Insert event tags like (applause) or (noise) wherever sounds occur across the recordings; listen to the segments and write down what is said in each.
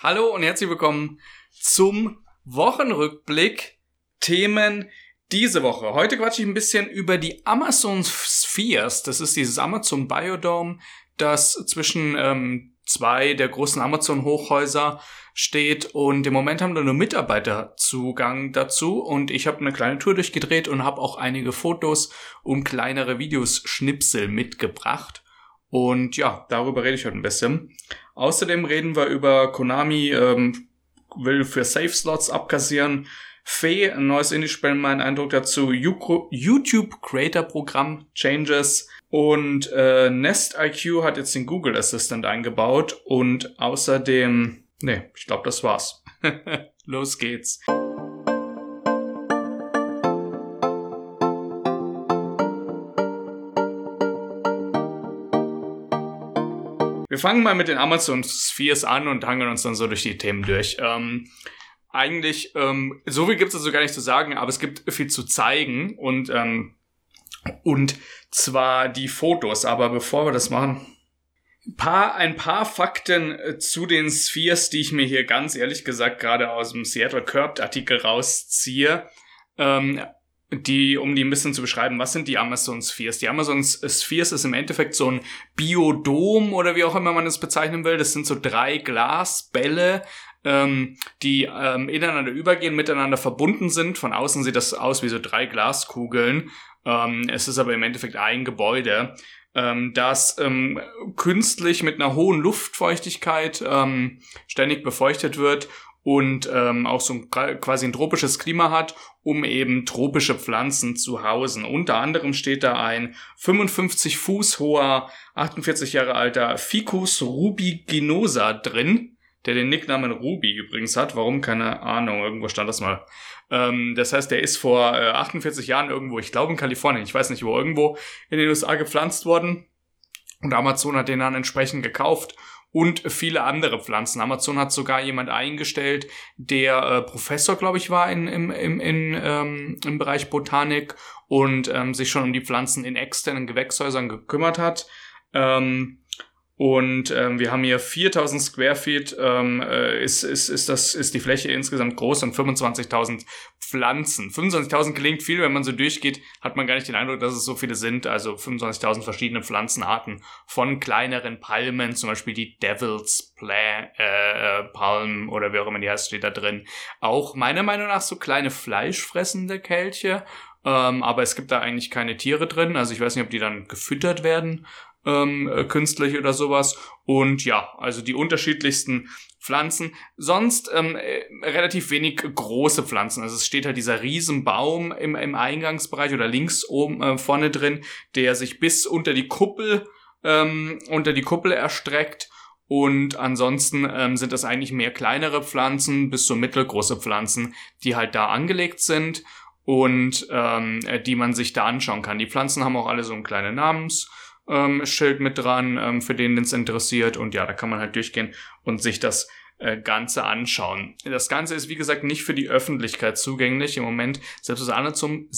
Hallo und herzlich willkommen zum Wochenrückblick. Themen diese Woche. Heute quatsche ich ein bisschen über die Amazon Spheres. Das ist dieses Amazon Biodome, das zwischen ähm, zwei der großen Amazon-Hochhäuser steht und im Moment haben da nur Mitarbeiter Zugang dazu und ich habe eine kleine Tour durchgedreht und habe auch einige Fotos und kleinere Videos Schnipsel mitgebracht. Und ja, darüber rede ich heute ein bisschen. Außerdem reden wir über Konami ähm, will für Safe Slots abkassieren. Fee, ein neues Indie-Spiel, mein Eindruck dazu. YouTube Creator Programm Changes. Und äh, Nest IQ hat jetzt den Google Assistant eingebaut. Und außerdem, nee, ich glaube, das war's. (laughs) Los geht's. Wir fangen mal mit den Amazon Spheres an und hangeln uns dann so durch die Themen durch. Ähm, eigentlich, ähm, so viel gibt es dazu gar nicht zu sagen, aber es gibt viel zu zeigen und, ähm, und zwar die Fotos. Aber bevor wir das machen, paar, ein paar Fakten äh, zu den Spheres, die ich mir hier ganz ehrlich gesagt gerade aus dem Seattle Curbed Artikel rausziehe. Ähm, die, um die ein bisschen zu beschreiben, was sind die Amazon Spheres? Die Amazon Spheres ist im Endeffekt so ein Biodom oder wie auch immer man es bezeichnen will. Das sind so drei Glasbälle, ähm, die ähm, ineinander übergehen, miteinander verbunden sind. Von außen sieht das aus wie so drei Glaskugeln. Ähm, es ist aber im Endeffekt ein Gebäude, ähm, das ähm, künstlich mit einer hohen Luftfeuchtigkeit ähm, ständig befeuchtet wird und ähm, auch so ein, quasi ein tropisches Klima hat, um eben tropische Pflanzen zu hausen. Unter anderem steht da ein 55 Fuß hoher, 48 Jahre alter Ficus rubiginosa drin, der den Nicknamen Ruby übrigens hat. Warum? Keine Ahnung. Irgendwo stand das mal. Ähm, das heißt, der ist vor äh, 48 Jahren irgendwo, ich glaube in Kalifornien, ich weiß nicht wo, irgendwo in den USA gepflanzt worden. Und Amazon hat den dann entsprechend gekauft und viele andere Pflanzen. Amazon hat sogar jemand eingestellt, der äh, Professor, glaube ich, war in, im, im, in, ähm, im Bereich Botanik und ähm, sich schon um die Pflanzen in externen Gewächshäusern gekümmert hat. Ähm, und ähm, wir haben hier 4000 Square Feet, ähm, äh, ist, ist, ist, das, ist die Fläche insgesamt groß und 25.000 Pflanzen. 25.000 klingt viel, wenn man so durchgeht, hat man gar nicht den Eindruck, dass es so viele sind. Also 25.000 verschiedene Pflanzenarten von kleineren Palmen, zum Beispiel die Devil's Pla äh, Palm oder wie auch immer die heißt, steht da drin. Auch meiner Meinung nach so kleine fleischfressende Kelche. Ähm, aber es gibt da eigentlich keine Tiere drin. Also ich weiß nicht, ob die dann gefüttert werden ähm, äh, künstlich oder sowas. Und ja, also die unterschiedlichsten Pflanzen. Sonst ähm, äh, relativ wenig große Pflanzen. Also es steht halt dieser Riesenbaum im, im Eingangsbereich oder links oben äh, vorne drin, der sich bis unter die Kuppel ähm, unter die Kuppel erstreckt. Und ansonsten ähm, sind das eigentlich mehr kleinere Pflanzen bis so mittelgroße Pflanzen, die halt da angelegt sind und ähm, die man sich da anschauen kann. Die Pflanzen haben auch alle so einen kleinen Namens ähm, Schild mit dran, ähm, für den es interessiert. Und ja, da kann man halt durchgehen und sich das äh, Ganze anschauen. Das Ganze ist, wie gesagt, nicht für die Öffentlichkeit zugänglich. Im Moment, selbst als Amazon,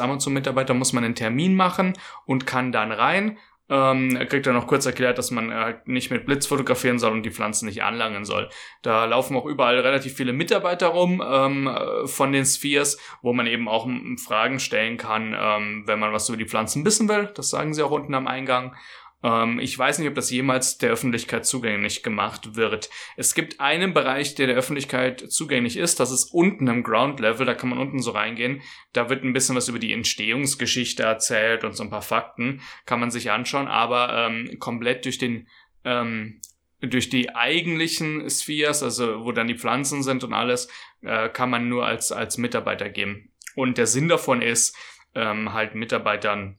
Amazon-Mitarbeiter muss man einen Termin machen und kann dann rein ähm, er kriegt dann noch kurz erklärt, dass man halt nicht mit Blitz fotografieren soll und die Pflanzen nicht anlangen soll. Da laufen auch überall relativ viele Mitarbeiter rum ähm, äh, von den Spheres, wo man eben auch Fragen stellen kann, ähm, wenn man was über die Pflanzen wissen will. Das sagen sie auch unten am Eingang. Ähm, ich weiß nicht, ob das jemals der Öffentlichkeit zugänglich gemacht wird. Es gibt einen Bereich, der der Öffentlichkeit zugänglich ist. Das ist unten im Ground Level. Da kann man unten so reingehen. Da wird ein bisschen was über die Entstehungsgeschichte erzählt und so ein paar Fakten. Kann man sich anschauen. Aber ähm, komplett durch den ähm, durch die eigentlichen Spheres, also wo dann die Pflanzen sind und alles, äh, kann man nur als, als Mitarbeiter geben. Und der Sinn davon ist, ähm, halt Mitarbeitern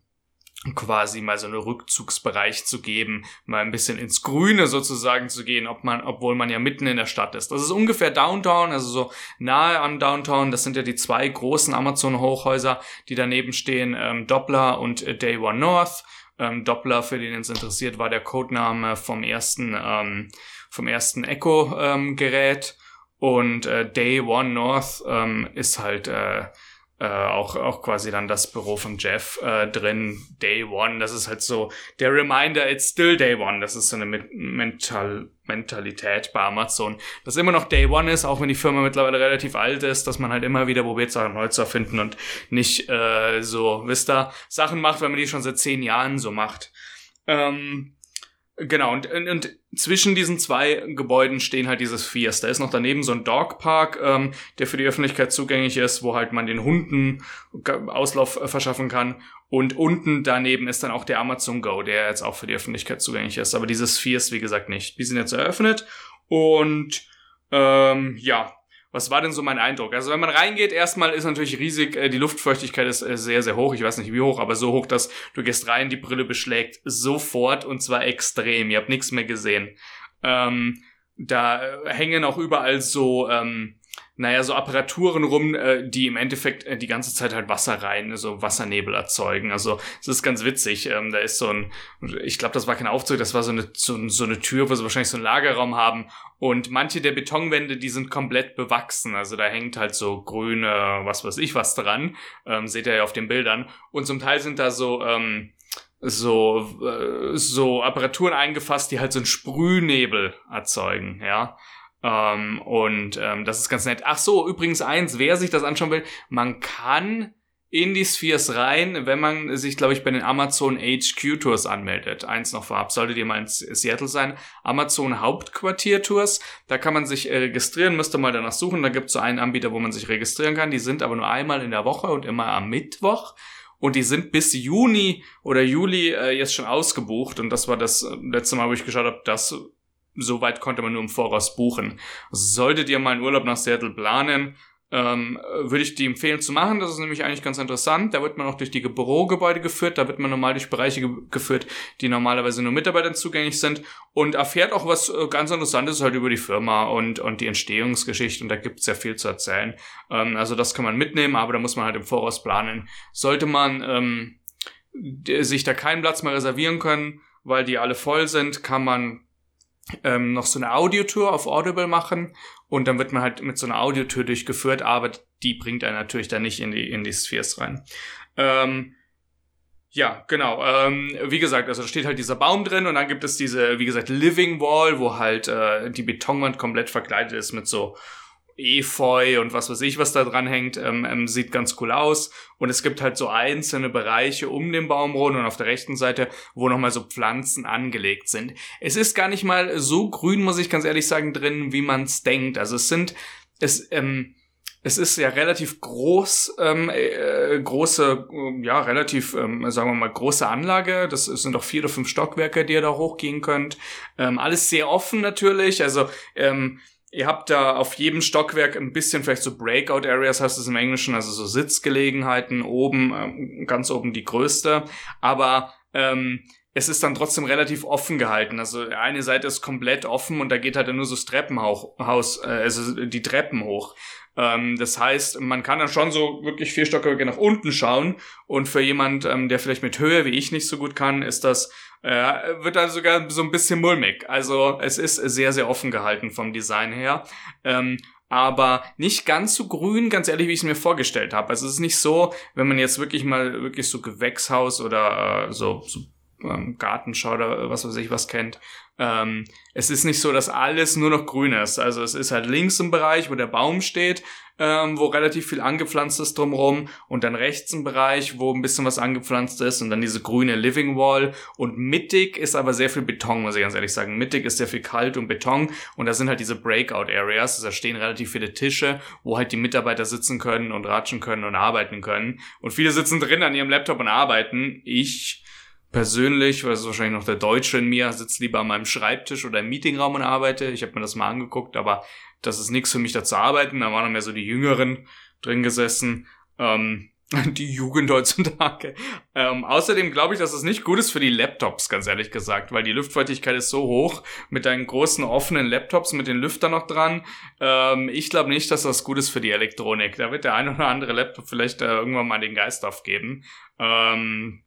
quasi mal so einen Rückzugsbereich zu geben, mal ein bisschen ins Grüne sozusagen zu gehen, ob man, obwohl man ja mitten in der Stadt ist. Das ist ungefähr Downtown, also so nahe an Downtown. Das sind ja die zwei großen Amazon-Hochhäuser, die daneben stehen, ähm, Doppler und äh, Day One North. Ähm, Doppler, für den es interessiert, war der Codename vom ersten, ähm, vom ersten Echo-Gerät. Ähm, und äh, Day One North ähm, ist halt äh, äh, auch, auch quasi dann das Büro von Jeff äh, drin, Day One. Das ist halt so der Reminder, it's still Day One. Das ist so eine Mental Mentalität bei Amazon, dass immer noch Day One ist, auch wenn die Firma mittlerweile relativ alt ist, dass man halt immer wieder probiert, Sachen neu zu erfinden und nicht äh, so, wisst ihr, Sachen macht, wenn man die schon seit zehn Jahren so macht. Ähm, Genau, und, und, und zwischen diesen zwei Gebäuden stehen halt dieses Fias. Da ist noch daneben so ein Dogpark, ähm, der für die Öffentlichkeit zugänglich ist, wo halt man den Hunden Auslauf äh, verschaffen kann. Und unten daneben ist dann auch der Amazon Go, der jetzt auch für die Öffentlichkeit zugänglich ist. Aber dieses Fias, wie gesagt, nicht. Die sind jetzt eröffnet. Und ähm, ja, was war denn so mein Eindruck? Also wenn man reingeht, erstmal ist natürlich riesig, äh, die Luftfeuchtigkeit ist äh, sehr, sehr hoch. Ich weiß nicht wie hoch, aber so hoch, dass du gehst rein, die Brille beschlägt sofort und zwar extrem. Ihr habt nichts mehr gesehen. Ähm, da äh, hängen auch überall so ähm, naja, so Apparaturen rum, äh, die im Endeffekt äh, die ganze Zeit halt Wasser rein, so Wassernebel erzeugen. Also es ist ganz witzig. Ähm, da ist so ein, ich glaube, das war kein Aufzug, das war so eine, so, so eine Tür, wo sie wahrscheinlich so einen Lagerraum haben. Und manche der Betonwände, die sind komplett bewachsen. Also da hängt halt so grüne, was weiß ich was dran. Ähm, seht ihr ja auf den Bildern. Und zum Teil sind da so, ähm, so, äh, so Apparaturen eingefasst, die halt so einen Sprühnebel erzeugen, ja. Ähm, und ähm, das ist ganz nett. Ach so, übrigens eins, wer sich das anschauen will, man kann in die Spheres rein, wenn man sich, glaube ich, bei den Amazon HQ Tours anmeldet. Eins noch vorab, solltet ihr mal in Seattle sein. Amazon Hauptquartier Tours. Da kann man sich äh, registrieren, müsst ihr mal danach suchen. Da gibt es so einen Anbieter, wo man sich registrieren kann. Die sind aber nur einmal in der Woche und immer am Mittwoch. Und die sind bis Juni oder Juli äh, jetzt schon ausgebucht. Und das war das äh, letzte Mal, wo ich geschaut habe, das so weit konnte man nur im Voraus buchen. Solltet ihr mal einen Urlaub nach Seattle planen, ähm, würde ich die empfehlen zu machen. Das ist nämlich eigentlich ganz interessant. Da wird man auch durch die Bürogebäude geführt. Da wird man normal durch Bereiche ge geführt, die normalerweise nur Mitarbeitern zugänglich sind und erfährt auch was äh, ganz Interessantes halt über die Firma und, und die Entstehungsgeschichte. Und da gibt es ja viel zu erzählen. Ähm, also das kann man mitnehmen, aber da muss man halt im Voraus planen. Sollte man ähm, sich da keinen Platz mehr reservieren können, weil die alle voll sind, kann man ähm, noch so eine Audiotour auf Audible machen und dann wird man halt mit so einer Audiotour durchgeführt, aber die bringt einen natürlich dann nicht in die, in die Spheres rein. Ähm, ja, genau. Ähm, wie gesagt, also da steht halt dieser Baum drin und dann gibt es diese, wie gesagt, Living Wall, wo halt äh, die Betonwand komplett verkleidet ist mit so Efeu und was weiß ich, was da dran hängt, ähm, ähm, sieht ganz cool aus. Und es gibt halt so einzelne Bereiche um den Baum rum und auf der rechten Seite, wo nochmal so Pflanzen angelegt sind. Es ist gar nicht mal so grün, muss ich ganz ehrlich sagen, drin, wie man es denkt. Also es sind, es, ähm, es ist ja relativ groß, ähm, äh, große, äh, ja, relativ, ähm, sagen wir mal, große Anlage. Das sind doch vier oder fünf Stockwerke, die ihr da hochgehen könnt. Ähm, alles sehr offen natürlich. Also, ähm, Ihr habt da auf jedem Stockwerk ein bisschen vielleicht so Breakout Areas, heißt es im Englischen, also so Sitzgelegenheiten, oben, ähm, ganz oben die größte. Aber ähm, es ist dann trotzdem relativ offen gehalten. Also eine Seite ist komplett offen und da geht halt nur so das Treppenhaus, äh, also die Treppen hoch. Ähm, das heißt, man kann dann schon so wirklich vier Stockwerke nach unten schauen und für jemand, ähm, der vielleicht mit Höhe wie ich nicht so gut kann, ist das äh, wird dann sogar so ein bisschen mulmig. Also es ist sehr, sehr offen gehalten vom Design her. Ähm, aber nicht ganz so grün, ganz ehrlich, wie ich es mir vorgestellt habe. Also es ist nicht so, wenn man jetzt wirklich mal wirklich so Gewächshaus oder äh, so, so ähm, Gartenschau oder was weiß ich was kennt. Ähm, es ist nicht so, dass alles nur noch grün ist. Also es ist halt links im Bereich, wo der Baum steht, ähm, wo relativ viel angepflanzt ist drumherum und dann rechts ein Bereich, wo ein bisschen was angepflanzt ist und dann diese grüne Living Wall und mittig ist aber sehr viel Beton, muss ich ganz ehrlich sagen. Mittig ist sehr viel Kalt und Beton und da sind halt diese Breakout Areas, da stehen relativ viele Tische, wo halt die Mitarbeiter sitzen können und ratschen können und arbeiten können und viele sitzen drin an ihrem Laptop und arbeiten. Ich persönlich, weil es wahrscheinlich noch der Deutsche in mir, sitzt lieber an meinem Schreibtisch oder im Meetingraum und arbeite. Ich habe mir das mal angeguckt, aber das ist nichts für mich da zu arbeiten. Da waren dann mehr so die Jüngeren drin gesessen. Ähm, (laughs) die Jugend heutzutage. Ähm, außerdem glaube ich, dass es nicht gut ist für die Laptops, ganz ehrlich gesagt, weil die Luftfeuchtigkeit ist so hoch mit deinen großen offenen Laptops mit den Lüftern noch dran. Ähm, ich glaube nicht, dass das gut ist für die Elektronik. Da wird der ein oder andere Laptop vielleicht äh, irgendwann mal den Geist aufgeben. Ähm,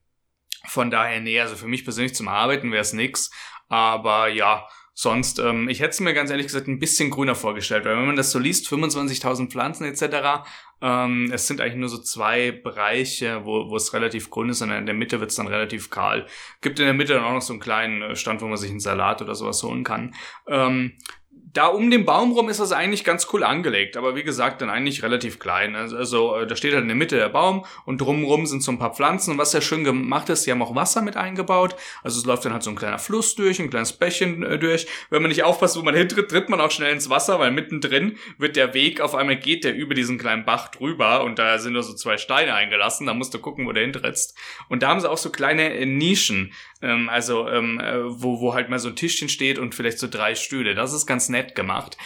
von daher, nee, also für mich persönlich zum Arbeiten wäre es nix. Aber ja, sonst, ähm, ich hätte es mir ganz ehrlich gesagt ein bisschen grüner vorgestellt, weil wenn man das so liest, 25.000 Pflanzen etc., ähm, es sind eigentlich nur so zwei Bereiche, wo, wo es relativ grün ist und in der Mitte wird es dann relativ kahl. Gibt in der Mitte dann auch noch so einen kleinen äh, Stand, wo man sich einen Salat oder sowas holen kann. Ähm, da um den Baum rum ist das eigentlich ganz cool angelegt, aber wie gesagt, dann eigentlich relativ klein. Also, also äh, da steht halt in der Mitte der Baum und drumrum sind so ein paar Pflanzen. Und was ja schön gemacht ist, sie haben auch Wasser mit eingebaut. Also es läuft dann halt so ein kleiner Fluss durch, ein kleines Bächchen äh, durch. Wenn man nicht aufpasst, wo man hintritt, tritt man auch schnell ins Wasser, weil mittendrin wird der Weg auf einmal geht der über diesen kleinen Bach drüber und da sind nur so zwei Steine eingelassen. Da musst du gucken, wo der hintrittst. Und da haben sie auch so kleine äh, Nischen, ähm, also ähm, äh, wo, wo halt mal so ein Tischchen steht und vielleicht so drei Stühle. Das ist ganz nett gemacht.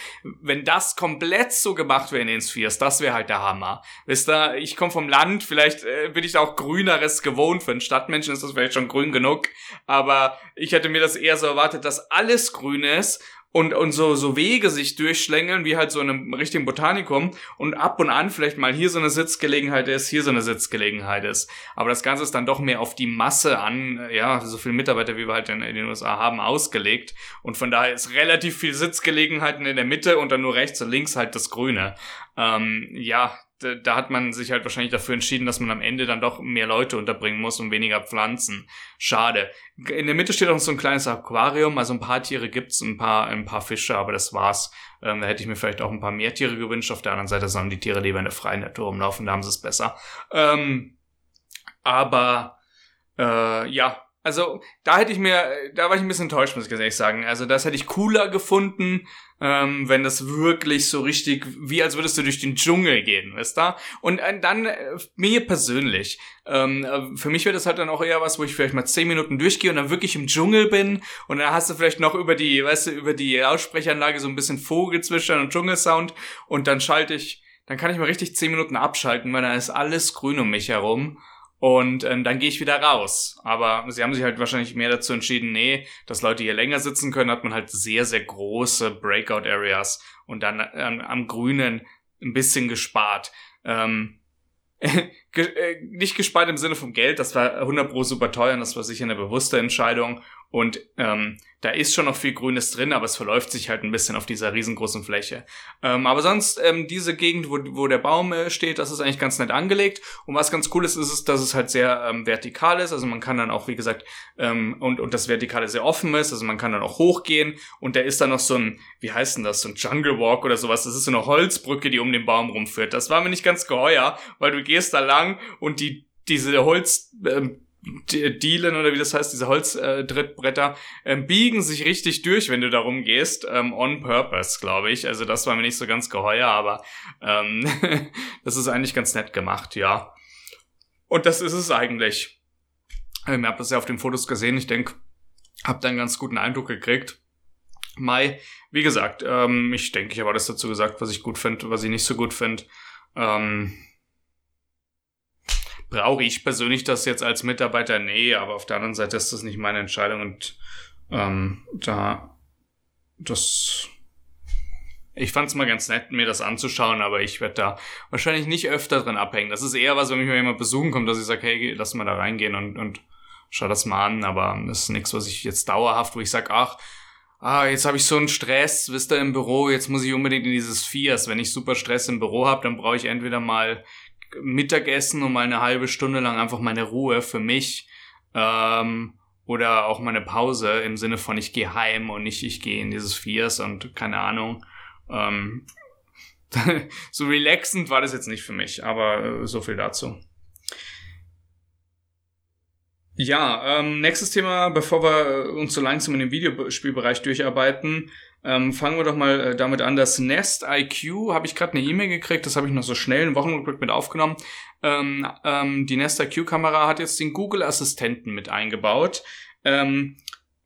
Wenn das komplett so gemacht wäre in den Spheres, das wäre halt der Hammer. Wisst ihr, ich komme vom Land, vielleicht äh, bin ich da auch Grüneres gewohnt. Für einen Stadtmenschen ist das vielleicht schon grün genug. Aber ich hätte mir das eher so erwartet, dass alles grün ist und, und so, so Wege sich durchschlängeln, wie halt so in einem richtigen Botanikum und ab und an vielleicht mal hier so eine Sitzgelegenheit ist, hier so eine Sitzgelegenheit ist. Aber das Ganze ist dann doch mehr auf die Masse an, ja, so viele Mitarbeiter, wie wir halt in, in den USA haben, ausgelegt. Und von daher ist relativ viel Sitzgelegenheiten in der Mitte und dann nur rechts und links halt das Grüne. Ähm, ja, da hat man sich halt wahrscheinlich dafür entschieden, dass man am Ende dann doch mehr Leute unterbringen muss und weniger Pflanzen. Schade. In der Mitte steht auch so ein kleines Aquarium, also ein paar Tiere gibt's, ein paar, ein paar Fische, aber das war's. Ähm, da hätte ich mir vielleicht auch ein paar mehr Tiere gewünscht. Auf der anderen Seite sollen die Tiere lieber in der freien Natur rumlaufen, da haben sie es besser. Ähm, aber äh, ja, also da hätte ich mir, da war ich ein bisschen enttäuscht, muss ich ehrlich sagen. Also das hätte ich cooler gefunden, ähm, wenn das wirklich so richtig, wie als würdest du durch den Dschungel gehen, weißt du? Und äh, dann, äh, mir persönlich, ähm, äh, für mich wäre das halt dann auch eher was, wo ich vielleicht mal zehn Minuten durchgehe und dann wirklich im Dschungel bin und dann hast du vielleicht noch über die, weißt du, über die Lautsprecheranlage so ein bisschen Vogelzwitschern und Dschungelsound und dann schalte ich, dann kann ich mal richtig zehn Minuten abschalten, weil dann ist alles grün um mich herum und ähm, dann gehe ich wieder raus. Aber sie haben sich halt wahrscheinlich mehr dazu entschieden, nee, dass Leute hier länger sitzen können, hat man halt sehr, sehr große Breakout-Areas und dann ähm, am Grünen ein bisschen gespart. Ähm, (laughs) äh, nicht gespart im Sinne vom Geld, das war 100 pro super teuer und das war sicher eine bewusste Entscheidung. Und ähm, da ist schon noch viel Grünes drin, aber es verläuft sich halt ein bisschen auf dieser riesengroßen Fläche. Ähm, aber sonst, ähm, diese Gegend, wo, wo der Baum äh, steht, das ist eigentlich ganz nett angelegt. Und was ganz cool ist, ist, es, dass es halt sehr ähm, vertikal ist. Also man kann dann auch, wie gesagt, ähm, und, und das Vertikale sehr offen ist. Also man kann dann auch hochgehen. Und da ist dann noch so ein, wie heißt denn das, so ein Jungle Walk oder sowas. Das ist so eine Holzbrücke, die um den Baum rumführt. Das war mir nicht ganz geheuer, weil du gehst da lang und die diese Holz, ähm, Dielen oder wie das heißt, diese Holzdrittbretter, äh, ähm, biegen sich richtig durch, wenn du darum gehst, ähm, on purpose, glaube ich. Also das war mir nicht so ganz geheuer, aber ähm, (laughs) das ist eigentlich ganz nett gemacht, ja. Und das ist es eigentlich. Ähm, ihr habt das ja auf den Fotos gesehen, ich denke, habt einen ganz guten Eindruck gekriegt. Mai, wie gesagt, ähm, ich denke, ich habe alles dazu gesagt, was ich gut finde, was ich nicht so gut finde. Ähm, brauche ich persönlich das jetzt als Mitarbeiter? Nee, aber auf der anderen Seite ist das nicht meine Entscheidung und ähm, da das ich fand es mal ganz nett, mir das anzuschauen, aber ich werde da wahrscheinlich nicht öfter drin abhängen. Das ist eher was, wenn mich mal jemand besuchen kommt, dass ich sage, hey, lass mal da reingehen und, und schau das mal an, aber das ist nichts, was ich jetzt dauerhaft, wo ich sage, ach, ah, jetzt habe ich so einen Stress, wisst ihr, im Büro, jetzt muss ich unbedingt in dieses Viers. Wenn ich super Stress im Büro habe, dann brauche ich entweder mal Mittagessen und mal eine halbe Stunde lang einfach meine Ruhe für mich ähm, oder auch meine Pause im Sinne von ich gehe heim und nicht ich gehe in dieses Viers und keine Ahnung. Ähm, (laughs) so relaxend war das jetzt nicht für mich, aber äh, so viel dazu. Ja, ähm, nächstes Thema, bevor wir uns so langsam in den Videospielbereich durcharbeiten, ähm, fangen wir doch mal äh, damit an. Das Nest IQ habe ich gerade eine E-Mail gekriegt, das habe ich noch so schnell einen Wochenrückblick mit aufgenommen. Ähm, ähm, die Nest IQ-Kamera hat jetzt den Google-Assistenten mit eingebaut. Ähm,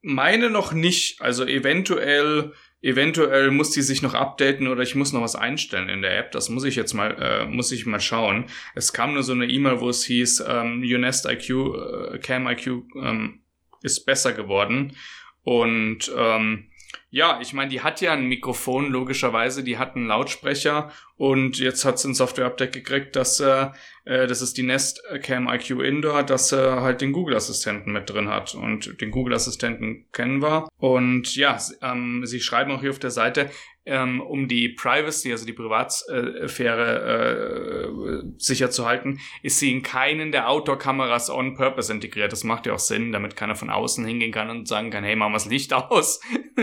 meine noch nicht, also eventuell eventuell muss die sich noch updaten oder ich muss noch was einstellen in der App. Das muss ich jetzt mal, äh, muss ich mal schauen. Es kam nur so eine E-Mail, wo es hieß, ähm, Unest IQ, äh, Cam IQ ähm, ist besser geworden. Und ähm, ja, ich meine, die hat ja ein Mikrofon, logischerweise, die hat einen Lautsprecher und jetzt hat sie ein Software-Update gekriegt, dass äh, äh, das ist die Nest Cam IQ Indoor, dass er halt den Google-Assistenten mit drin hat. Und den Google-Assistenten kennen wir. Und ja, ähm, sie schreiben auch hier auf der Seite, ähm, um die Privacy, also die Privatsphäre äh, sicher zu halten, ist sie in keinen der Outdoor-Kameras on purpose integriert. Das macht ja auch Sinn, damit keiner von außen hingehen kann und sagen kann, hey, machen wir das Licht aus. (laughs)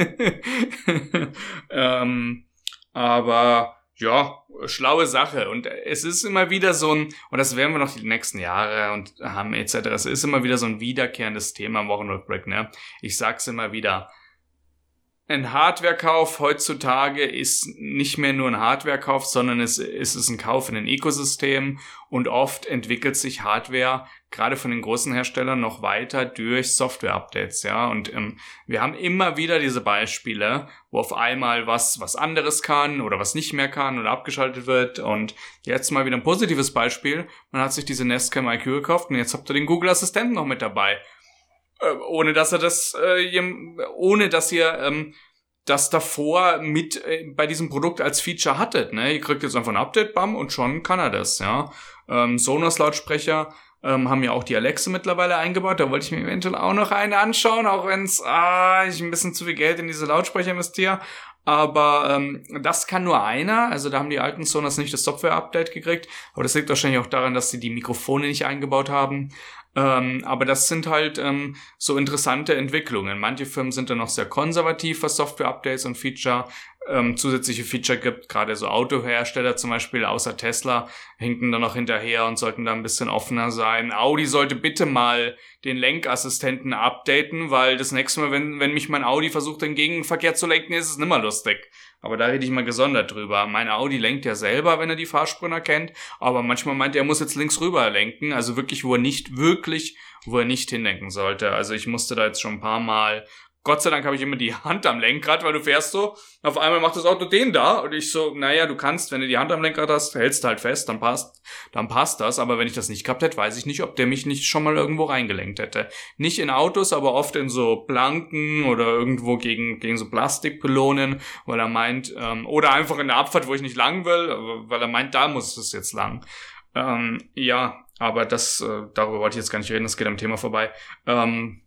ähm, aber ja, schlaue Sache. Und es ist immer wieder so ein, und das werden wir noch die nächsten Jahre und haben etc. Es ist immer wieder so ein wiederkehrendes Thema im Wochenrückblick, ne? Ich sag's immer wieder ein Hardwarekauf heutzutage ist nicht mehr nur ein Hardwarekauf, sondern es, ist ein Kauf in ein Ökosystem und oft entwickelt sich Hardware gerade von den großen Herstellern noch weiter durch Software-Updates, ja. Und ähm, wir haben immer wieder diese Beispiele, wo auf einmal was was anderes kann oder was nicht mehr kann oder abgeschaltet wird. Und jetzt mal wieder ein positives Beispiel: Man hat sich diese Nest Cam IQ gekauft und jetzt habt ihr den Google Assistenten noch mit dabei. Äh, ohne dass er das, äh, ohne dass ihr ähm, das davor mit äh, bei diesem Produkt als Feature hattet. Ne? Ihr kriegt jetzt einfach ein Update, bam, und schon kann er das. Ja, ähm, Sonos-Lautsprecher ähm, haben ja auch die Alexa mittlerweile eingebaut. Da wollte ich mir eventuell auch noch eine anschauen, auch wenn es ah, ich ein bisschen zu viel Geld in diese Lautsprecher investiere. Aber ähm, das kann nur einer. Also da haben die alten Sonos nicht das Software-Update gekriegt. Aber das liegt wahrscheinlich auch daran, dass sie die Mikrofone nicht eingebaut haben. Ähm, aber das sind halt ähm, so interessante Entwicklungen. Manche Firmen sind da noch sehr konservativ, was Software-Updates und Feature, ähm, zusätzliche Feature gibt. Gerade so Autohersteller zum Beispiel, außer Tesla, hinken da noch hinterher und sollten da ein bisschen offener sein. Audi sollte bitte mal den Lenkassistenten updaten, weil das nächste Mal, wenn, wenn mich mein Audi versucht, den Gegenverkehr zu lenken, ist es nimmer lustig. Aber da rede ich mal gesondert drüber. Mein Audi lenkt ja selber, wenn er die Fahrspuren erkennt. Aber manchmal meint er, er muss jetzt links rüber lenken. Also wirklich, wo er nicht wirklich, wo er nicht hinlenken sollte. Also ich musste da jetzt schon ein paar Mal Gott sei Dank habe ich immer die Hand am Lenkrad, weil du fährst so, auf einmal macht das Auto den da und ich so, naja, du kannst, wenn du die Hand am Lenkrad hast, hältst du halt fest, dann passt, dann passt das, aber wenn ich das nicht gehabt hätte, weiß ich nicht, ob der mich nicht schon mal irgendwo reingelenkt hätte. Nicht in Autos, aber oft in so Planken oder irgendwo gegen, gegen so Plastikpylonen, weil er meint, ähm, oder einfach in der Abfahrt, wo ich nicht lang will, weil er meint, da muss es jetzt lang. Ähm, ja, aber das, äh, darüber wollte ich jetzt gar nicht reden, das geht am Thema vorbei. Ähm,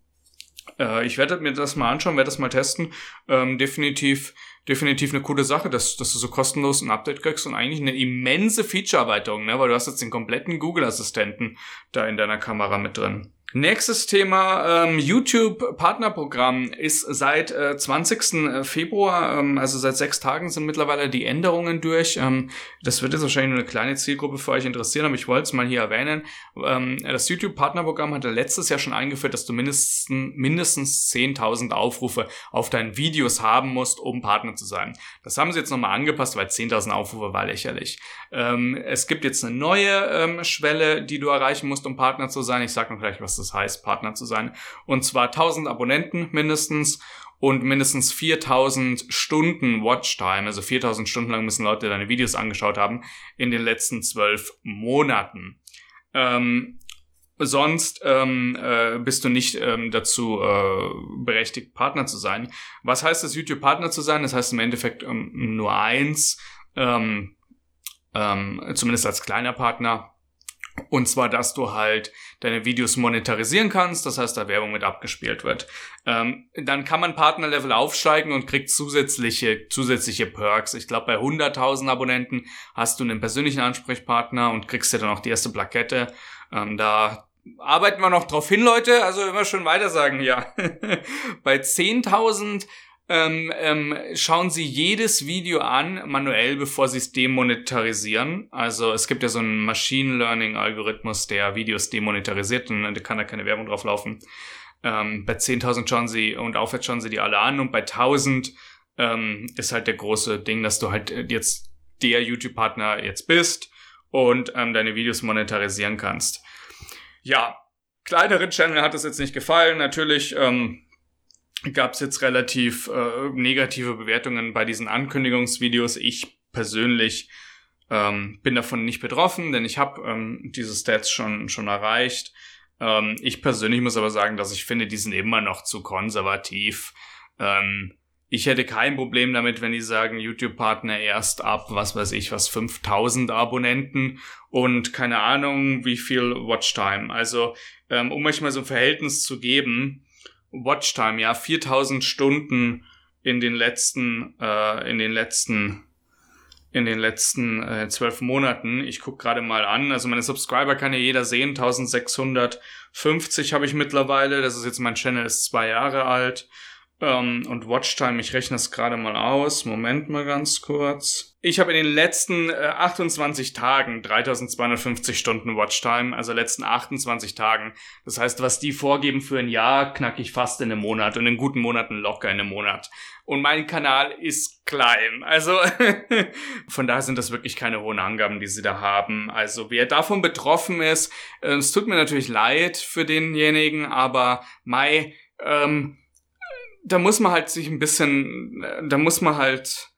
äh, ich werde mir das mal anschauen, werde das mal testen. Ähm, definitiv, definitiv eine coole Sache, dass, dass du so kostenlos ein Update kriegst und eigentlich eine immense Feature-Erweiterung, ne? weil du hast jetzt den kompletten Google-Assistenten da in deiner Kamera mit drin. Nächstes Thema, ähm, YouTube-Partnerprogramm ist seit äh, 20. Äh, Februar, ähm, also seit sechs Tagen sind mittlerweile die Änderungen durch. Ähm, das wird jetzt wahrscheinlich nur eine kleine Zielgruppe für euch interessieren, aber ich wollte es mal hier erwähnen. Ähm, das YouTube-Partnerprogramm hatte letztes Jahr schon eingeführt, dass du mindestens, mindestens 10.000 Aufrufe auf deinen Videos haben musst, um Partner zu sein. Das haben sie jetzt nochmal angepasst, weil 10.000 Aufrufe war lächerlich. Ähm, es gibt jetzt eine neue ähm, Schwelle, die du erreichen musst, um Partner zu sein. Ich sage noch gleich, was das heißt, Partner zu sein. Und zwar 1000 Abonnenten mindestens und mindestens 4000 Stunden Watchtime, also 4000 Stunden lang müssen Leute deine Videos angeschaut haben in den letzten zwölf Monaten. Ähm, sonst ähm, äh, bist du nicht ähm, dazu äh, berechtigt, Partner zu sein. Was heißt es, YouTube-Partner zu sein? Das heißt im Endeffekt ähm, nur eins, ähm, ähm, zumindest als kleiner Partner. Und zwar, dass du halt deine Videos monetarisieren kannst, das heißt, da Werbung mit abgespielt wird. Ähm, dann kann man Partnerlevel aufsteigen und kriegt zusätzliche, zusätzliche Perks. Ich glaube, bei 100.000 Abonnenten hast du einen persönlichen Ansprechpartner und kriegst dir dann auch die erste Plakette. Ähm, da arbeiten wir noch drauf hin, Leute. Also immer schon weiter sagen, ja. (laughs) bei 10.000 ähm, ähm, schauen Sie jedes Video an, manuell, bevor Sie es demonetarisieren. Also es gibt ja so einen Machine Learning Algorithmus, der Videos demonetarisiert und da kann da keine Werbung drauf laufen. Ähm, bei 10.000 schauen Sie und aufwärts schauen Sie die alle an und bei 1.000 ähm, ist halt der große Ding, dass du halt jetzt der YouTube-Partner jetzt bist und ähm, deine Videos monetarisieren kannst. Ja, kleineren Channel hat es jetzt nicht gefallen. Natürlich ähm, gab es jetzt relativ äh, negative Bewertungen bei diesen Ankündigungsvideos. Ich persönlich ähm, bin davon nicht betroffen, denn ich habe ähm, diese Stats schon, schon erreicht. Ähm, ich persönlich muss aber sagen, dass ich finde, die sind immer noch zu konservativ. Ähm, ich hätte kein Problem damit, wenn die sagen, YouTube-Partner erst ab, was weiß ich, was 5000 Abonnenten und keine Ahnung, wie viel Watchtime. Also, ähm, um euch mal so ein Verhältnis zu geben, Watchtime, ja, 4000 Stunden in den letzten, äh, in den letzten, in den letzten äh, zwölf Monaten. Ich guck gerade mal an. Also meine Subscriber kann ja jeder sehen. 1650 habe ich mittlerweile. Das ist jetzt mein Channel ist zwei Jahre alt. Ähm, und Watchtime, ich rechne es gerade mal aus. Moment mal ganz kurz. Ich habe in den letzten äh, 28 Tagen 3250 Stunden Watchtime, also letzten 28 Tagen. Das heißt, was die vorgeben für ein Jahr, knacke ich fast in einem Monat und in guten Monaten locker in einem Monat. Und mein Kanal ist klein. Also (laughs) von daher sind das wirklich keine hohen Angaben, die sie da haben. Also wer davon betroffen ist, äh, es tut mir natürlich leid für denjenigen, aber Mai, ähm, da muss man halt sich ein bisschen, da muss man halt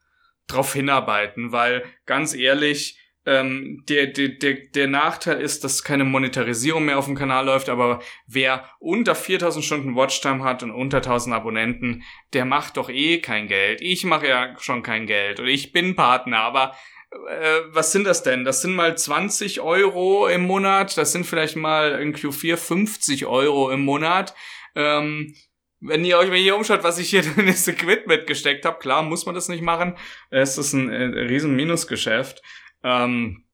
drauf hinarbeiten, weil ganz ehrlich, ähm, der, der, der, der Nachteil ist, dass keine Monetarisierung mehr auf dem Kanal läuft, aber wer unter 4000 Stunden Watchtime hat und unter 1000 Abonnenten, der macht doch eh kein Geld. Ich mache ja schon kein Geld und ich bin Partner, aber äh, was sind das denn? Das sind mal 20 Euro im Monat, das sind vielleicht mal in Q4 50 Euro im Monat. Ähm, wenn ihr euch mal hier umschaut, was ich hier (laughs) in das Equipment gesteckt habe, klar muss man das nicht machen. Es ist ein äh, riesen Minusgeschäft. Ähm,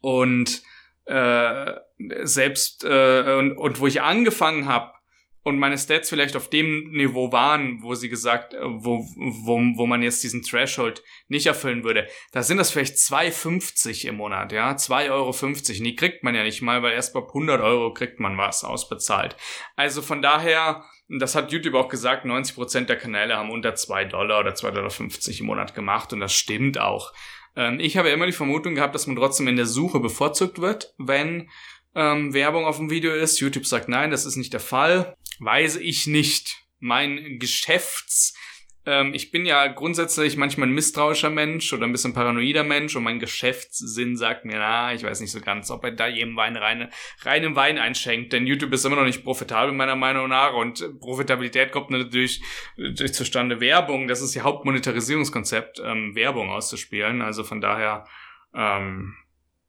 und äh, selbst äh, und, und wo ich angefangen habe und meine Stats vielleicht auf dem Niveau waren, wo sie gesagt, äh, wo, wo, wo man jetzt diesen Threshold nicht erfüllen würde, da sind das vielleicht 2,50 im Monat, ja, 2,50 Euro. Und die kriegt man ja nicht mal, weil erst bei 100 Euro kriegt man was ausbezahlt. Also von daher das hat YouTube auch gesagt, 90% der Kanäle haben unter 2 Dollar oder 2,50 Dollar im Monat gemacht und das stimmt auch. Ähm, ich habe immer die Vermutung gehabt, dass man trotzdem in der Suche bevorzugt wird, wenn ähm, Werbung auf dem Video ist. YouTube sagt nein, das ist nicht der Fall. Weiß ich nicht. Mein Geschäfts- ähm, ich bin ja grundsätzlich manchmal ein misstrauischer Mensch oder ein bisschen paranoider Mensch und mein Geschäftssinn sagt mir, na, ich weiß nicht so ganz, ob er da jedem Wein reine, reinen Wein einschenkt, denn YouTube ist immer noch nicht profitabel meiner Meinung nach und Profitabilität kommt natürlich durch zustande Werbung, das ist ihr Hauptmonetarisierungskonzept, ähm, Werbung auszuspielen, also von daher, ähm,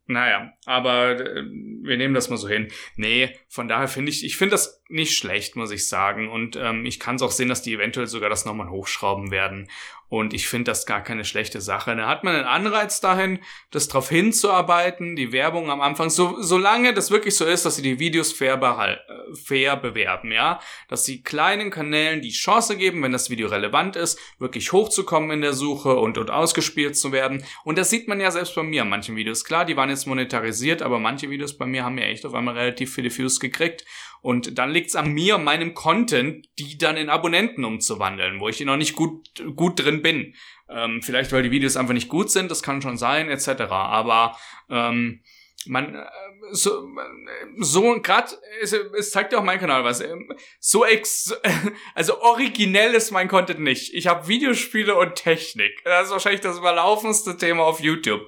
naja, aber äh, wir nehmen das mal so hin. Nee, von daher finde ich, ich finde das nicht schlecht, muss ich sagen. Und ähm, ich kann es auch sehen, dass die eventuell sogar das nochmal hochschrauben werden. Und ich finde das gar keine schlechte Sache. Da hat man einen Anreiz dahin, das darauf hinzuarbeiten, die Werbung am Anfang, so, solange das wirklich so ist, dass sie die Videos fair, behal äh, fair bewerben, ja. Dass sie kleinen Kanälen die Chance geben, wenn das Video relevant ist, wirklich hochzukommen in der Suche und, und ausgespielt zu werden. Und das sieht man ja selbst bei mir an manchen Videos. Klar, die waren jetzt monetarisiert, aber manche Videos bei mir haben ja echt auf einmal relativ viele Views gekriegt. Und dann liegt's an mir, meinem Content, die dann in Abonnenten umzuwandeln, wo ich noch nicht gut, gut drin bin. Ähm, vielleicht, weil die Videos einfach nicht gut sind, das kann schon sein, etc. Aber ähm, man äh, so so gerade es, es zeigt ja auch mein Kanal was ähm, so ex (laughs) also originell ist mein Content nicht ich habe Videospiele und Technik das ist wahrscheinlich das überlaufendste Thema auf YouTube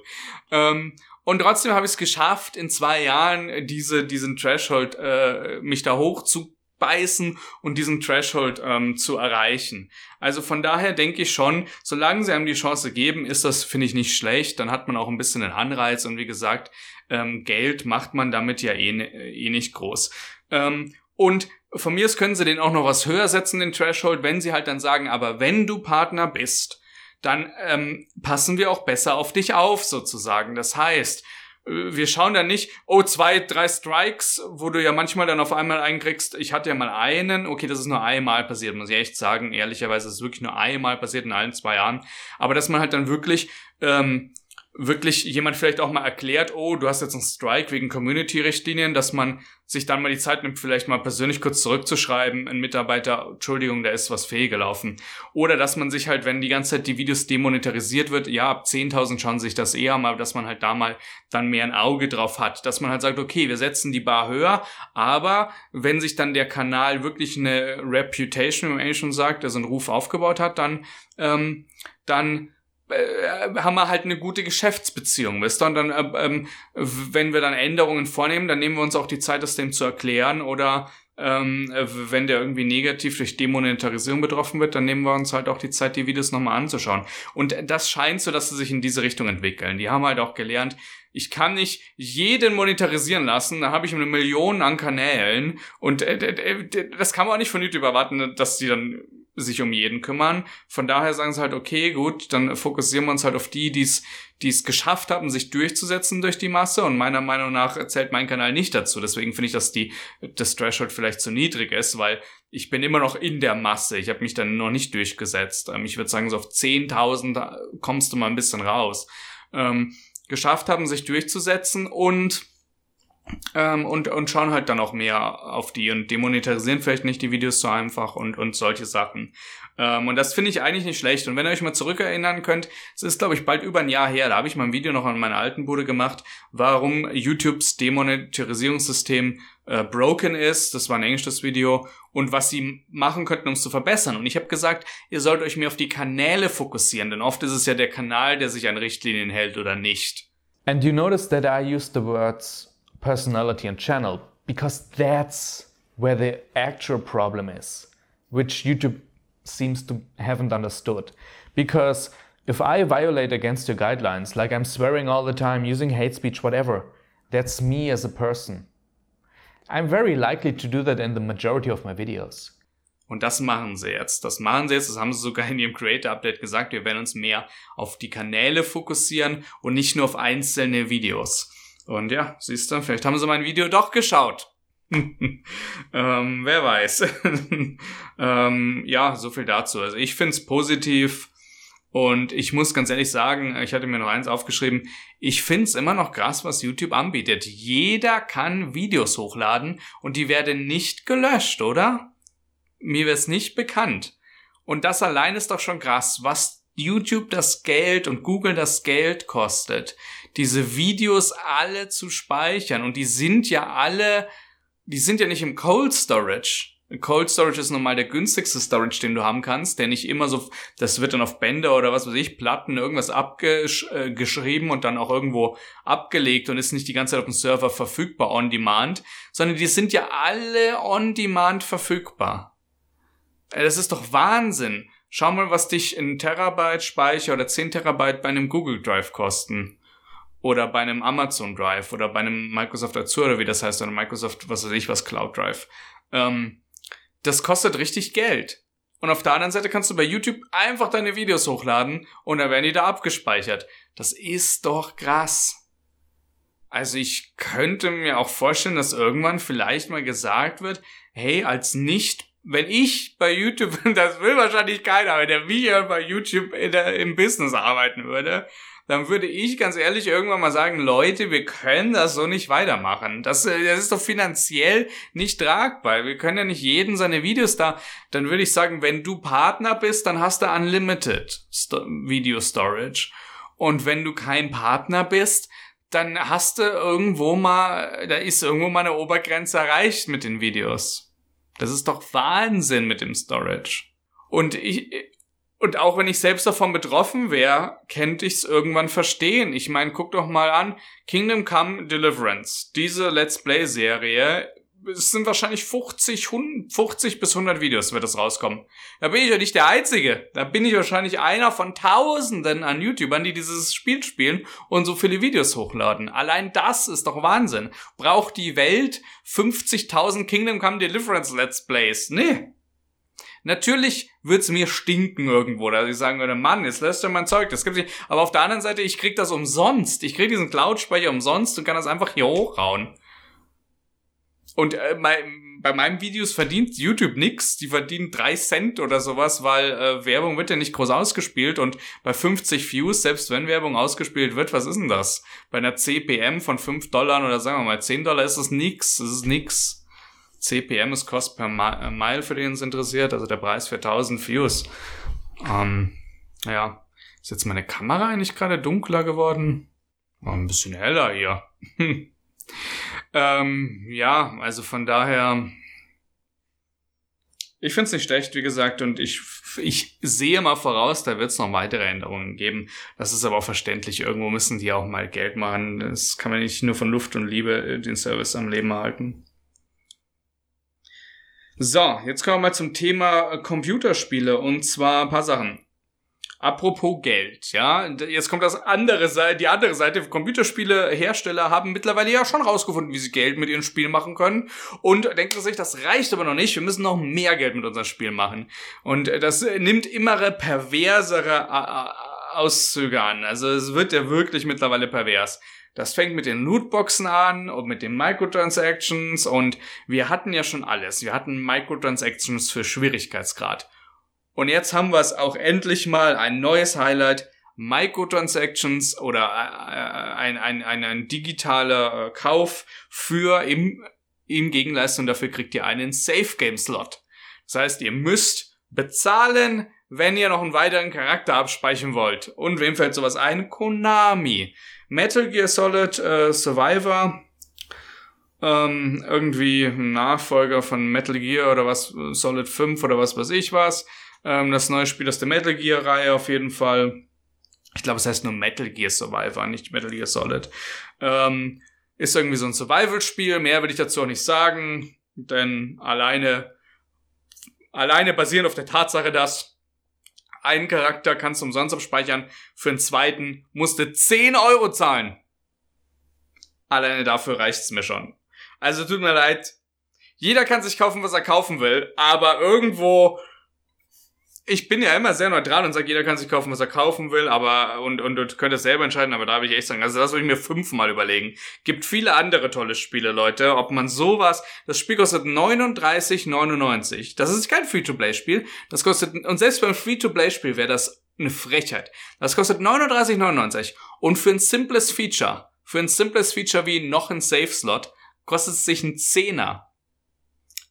ähm, und trotzdem habe ich es geschafft, in zwei Jahren diese, diesen Threshold, äh, mich da hoch zu beißen und diesen Threshold ähm, zu erreichen. Also von daher denke ich schon, solange sie einem die Chance geben, ist das, finde ich, nicht schlecht. Dann hat man auch ein bisschen einen Anreiz und wie gesagt, ähm, Geld macht man damit ja eh, eh nicht groß. Ähm, und von mir aus können sie den auch noch was höher setzen, den Threshold, wenn sie halt dann sagen, aber wenn du Partner bist, dann ähm, passen wir auch besser auf dich auf, sozusagen. Das heißt, äh, wir schauen dann nicht, oh, zwei, drei Strikes, wo du ja manchmal dann auf einmal einkriegst, ich hatte ja mal einen, okay, das ist nur einmal passiert, muss ich echt sagen, ehrlicherweise ist es wirklich nur einmal passiert in allen zwei Jahren, aber dass man halt dann wirklich ähm, wirklich jemand vielleicht auch mal erklärt, oh, du hast jetzt einen Strike wegen Community-Richtlinien, dass man sich dann mal die Zeit nimmt, vielleicht mal persönlich kurz zurückzuschreiben, ein Mitarbeiter, Entschuldigung, da ist was fehlgelaufen. Oder dass man sich halt, wenn die ganze Zeit die Videos demonetarisiert wird, ja, ab 10.000 schauen sich das eher mal, dass man halt da mal dann mehr ein Auge drauf hat. Dass man halt sagt, okay, wir setzen die Bar höher, aber wenn sich dann der Kanal wirklich eine Reputation, wie man eigentlich schon sagt, also einen Ruf aufgebaut hat, dann, ähm, dann haben wir halt eine gute Geschäftsbeziehung, wisst ihr? Und dann, äh, ähm, wenn wir dann Änderungen vornehmen, dann nehmen wir uns auch die Zeit, das dem zu erklären oder ähm, wenn der irgendwie negativ durch Demonetarisierung betroffen wird, dann nehmen wir uns halt auch die Zeit, die Videos nochmal anzuschauen. Und das scheint so, dass sie sich in diese Richtung entwickeln. Die haben halt auch gelernt, ich kann nicht jeden monetarisieren lassen, da habe ich eine Million an Kanälen und äh, das kann man auch nicht von YouTube erwarten, dass die dann sich um jeden kümmern. Von daher sagen sie halt, okay, gut, dann fokussieren wir uns halt auf die, die es die es geschafft haben, sich durchzusetzen durch die Masse. Und meiner Meinung nach zählt mein Kanal nicht dazu. Deswegen finde ich, dass die, das Threshold vielleicht zu niedrig ist, weil ich bin immer noch in der Masse. Ich habe mich dann noch nicht durchgesetzt. Ähm, ich würde sagen, so auf 10.000 kommst du mal ein bisschen raus. Ähm, geschafft haben, sich durchzusetzen und ähm, und, und schauen halt dann auch mehr auf die und demonetarisieren vielleicht nicht die Videos so einfach und, und solche Sachen. Ähm, und das finde ich eigentlich nicht schlecht. Und wenn ihr euch mal zurückerinnern könnt, es ist, glaube ich, bald über ein Jahr her, da habe ich mal ein Video noch an meiner alten Bude gemacht, warum YouTubes Demonetarisierungssystem äh, broken ist. Das war ein englisches Video. Und was sie machen könnten, um es zu verbessern. Und ich habe gesagt, ihr sollt euch mehr auf die Kanäle fokussieren, denn oft ist es ja der Kanal, der sich an Richtlinien hält oder nicht. And you notice that I use the words personality and channel because that's where the actual problem is, which YouTube seems to haven't understood. Because if I violate against your guidelines, like I'm swearing all the time, using hate speech, whatever, that's me as a person. I'm very likely to do that in the majority of my videos. Und das machen sie jetzt. Das machen sie jetzt. Das haben sie sogar in ihrem Creator Update gesagt. Wir werden uns mehr auf die Kanäle fokussieren und nicht nur auf einzelne Videos. Und ja, siehst du, vielleicht haben sie mein Video doch geschaut. (laughs) ähm, wer weiß. (laughs) ähm, ja, so viel dazu. Also ich find's positiv und ich muss ganz ehrlich sagen, ich hatte mir noch eins aufgeschrieben, ich find's immer noch krass, was YouTube anbietet. Jeder kann Videos hochladen und die werden nicht gelöscht, oder? Mir wär's nicht bekannt. Und das allein ist doch schon krass, was YouTube das Geld und Google das Geld kostet diese Videos alle zu speichern. Und die sind ja alle, die sind ja nicht im Cold Storage. Cold Storage ist normal der günstigste Storage, den du haben kannst, der nicht immer so, das wird dann auf Bänder oder was weiß ich, Platten, irgendwas abgeschrieben äh, und dann auch irgendwo abgelegt und ist nicht die ganze Zeit auf dem Server verfügbar on demand, sondern die sind ja alle on demand verfügbar. Äh, das ist doch Wahnsinn. Schau mal, was dich in Terabyte Speicher oder 10 Terabyte bei einem Google Drive kosten oder bei einem Amazon Drive oder bei einem Microsoft Azure oder wie das heißt, oder Microsoft, was weiß ich, was Cloud Drive. Ähm, das kostet richtig Geld. Und auf der anderen Seite kannst du bei YouTube einfach deine Videos hochladen und dann werden die da abgespeichert. Das ist doch krass. Also ich könnte mir auch vorstellen, dass irgendwann vielleicht mal gesagt wird, hey, als nicht, wenn ich bei YouTube, (laughs) das will wahrscheinlich keiner, wenn der mich bei YouTube der, im Business arbeiten würde, dann würde ich ganz ehrlich irgendwann mal sagen, Leute, wir können das so nicht weitermachen. Das, äh, das ist doch finanziell nicht tragbar. Wir können ja nicht jeden seine Videos da. Dann würde ich sagen, wenn du Partner bist, dann hast du Unlimited Video Storage. Und wenn du kein Partner bist, dann hast du irgendwo mal, da ist irgendwo mal eine Obergrenze erreicht mit den Videos. Das ist doch Wahnsinn mit dem Storage. Und ich, und auch wenn ich selbst davon betroffen wäre, könnte ich es irgendwann verstehen. Ich meine, guck doch mal an, Kingdom Come Deliverance. Diese Let's Play-Serie, es sind wahrscheinlich 50, 50 bis 100 Videos, wird das rauskommen. Da bin ich ja nicht der Einzige. Da bin ich wahrscheinlich einer von Tausenden an YouTubern, die dieses Spiel spielen und so viele Videos hochladen. Allein das ist doch Wahnsinn. Braucht die Welt 50.000 Kingdom Come Deliverance Let's Plays? Nee. Natürlich wird's mir stinken irgendwo, dass ich sagen würde, Mann, jetzt lässt du mein Zeug, das gibt's nicht. Aber auf der anderen Seite, ich krieg das umsonst. Ich krieg diesen Cloud-Speicher umsonst und kann das einfach hier hochrauen. Und äh, mein, bei meinen Videos verdient YouTube nix. Die verdienen drei Cent oder sowas, weil äh, Werbung wird ja nicht groß ausgespielt. Und bei 50 Views, selbst wenn Werbung ausgespielt wird, was ist denn das? Bei einer CPM von 5 Dollar oder sagen wir mal 10 Dollar ist das nix. Das ist nix. CPM ist Cost per äh, Mile, für den es interessiert, also der Preis für 1000 Views. Ähm, ja, ist jetzt meine Kamera eigentlich gerade dunkler geworden? Oh, ein bisschen heller hier. (laughs) ähm, ja, also von daher, ich finde es nicht schlecht, wie gesagt, und ich, ich sehe mal voraus, da wird es noch weitere Änderungen geben. Das ist aber auch verständlich. Irgendwo müssen die auch mal Geld machen. Das kann man nicht nur von Luft und Liebe äh, den Service am Leben halten. So, jetzt kommen wir mal zum Thema äh, Computerspiele und zwar ein paar Sachen. Apropos Geld, ja, jetzt kommt das andere Seite, die andere Seite. Computerspielehersteller haben mittlerweile ja schon rausgefunden, wie sie Geld mit ihren Spielen machen können und denken sich, das reicht aber noch nicht. Wir müssen noch mehr Geld mit unseren Spielen machen. Und äh, das nimmt immer perversere äh, Auszüge an. Also es wird ja wirklich mittlerweile pervers. Das fängt mit den Lootboxen an und mit den Microtransactions und wir hatten ja schon alles. Wir hatten Microtransactions für Schwierigkeitsgrad. Und jetzt haben wir es auch endlich mal ein neues Highlight. Microtransactions oder äh, äh, ein, ein, ein, ein digitaler äh, Kauf für im, in Gegenleistung dafür kriegt ihr einen Safe Game Slot. Das heißt, ihr müsst bezahlen, wenn ihr noch einen weiteren Charakter abspeichern wollt. Und wem fällt sowas ein? Konami. Metal Gear Solid äh, Survivor. Ähm, irgendwie ein Nachfolger von Metal Gear oder was, Solid 5 oder was weiß ich was. Ähm, das neue Spiel aus der Metal Gear Reihe auf jeden Fall. Ich glaube, es heißt nur Metal Gear Survivor, nicht Metal Gear Solid. Ähm, ist irgendwie so ein Survival-Spiel. Mehr will ich dazu auch nicht sagen, denn alleine, alleine basierend auf der Tatsache, dass einen Charakter kannst du umsonst abspeichern, für einen zweiten musste 10 Euro zahlen. Alleine dafür reicht's mir schon. Also tut mir leid. Jeder kann sich kaufen, was er kaufen will, aber irgendwo ich bin ja immer sehr neutral und sage, jeder kann sich kaufen, was er kaufen will, aber und, und, und könnte es selber entscheiden, aber da habe ich echt sagen, also das würde ich mir fünfmal überlegen. Gibt viele andere tolle Spiele, Leute, ob man sowas, das Spiel kostet 39,99. Das ist kein Free-to-Play-Spiel, das kostet, und selbst beim Free-to-Play-Spiel wäre das eine Frechheit. Das kostet 39,99 und für ein simples Feature, für ein simples Feature wie noch ein Safe-Slot, kostet es sich ein Zehner.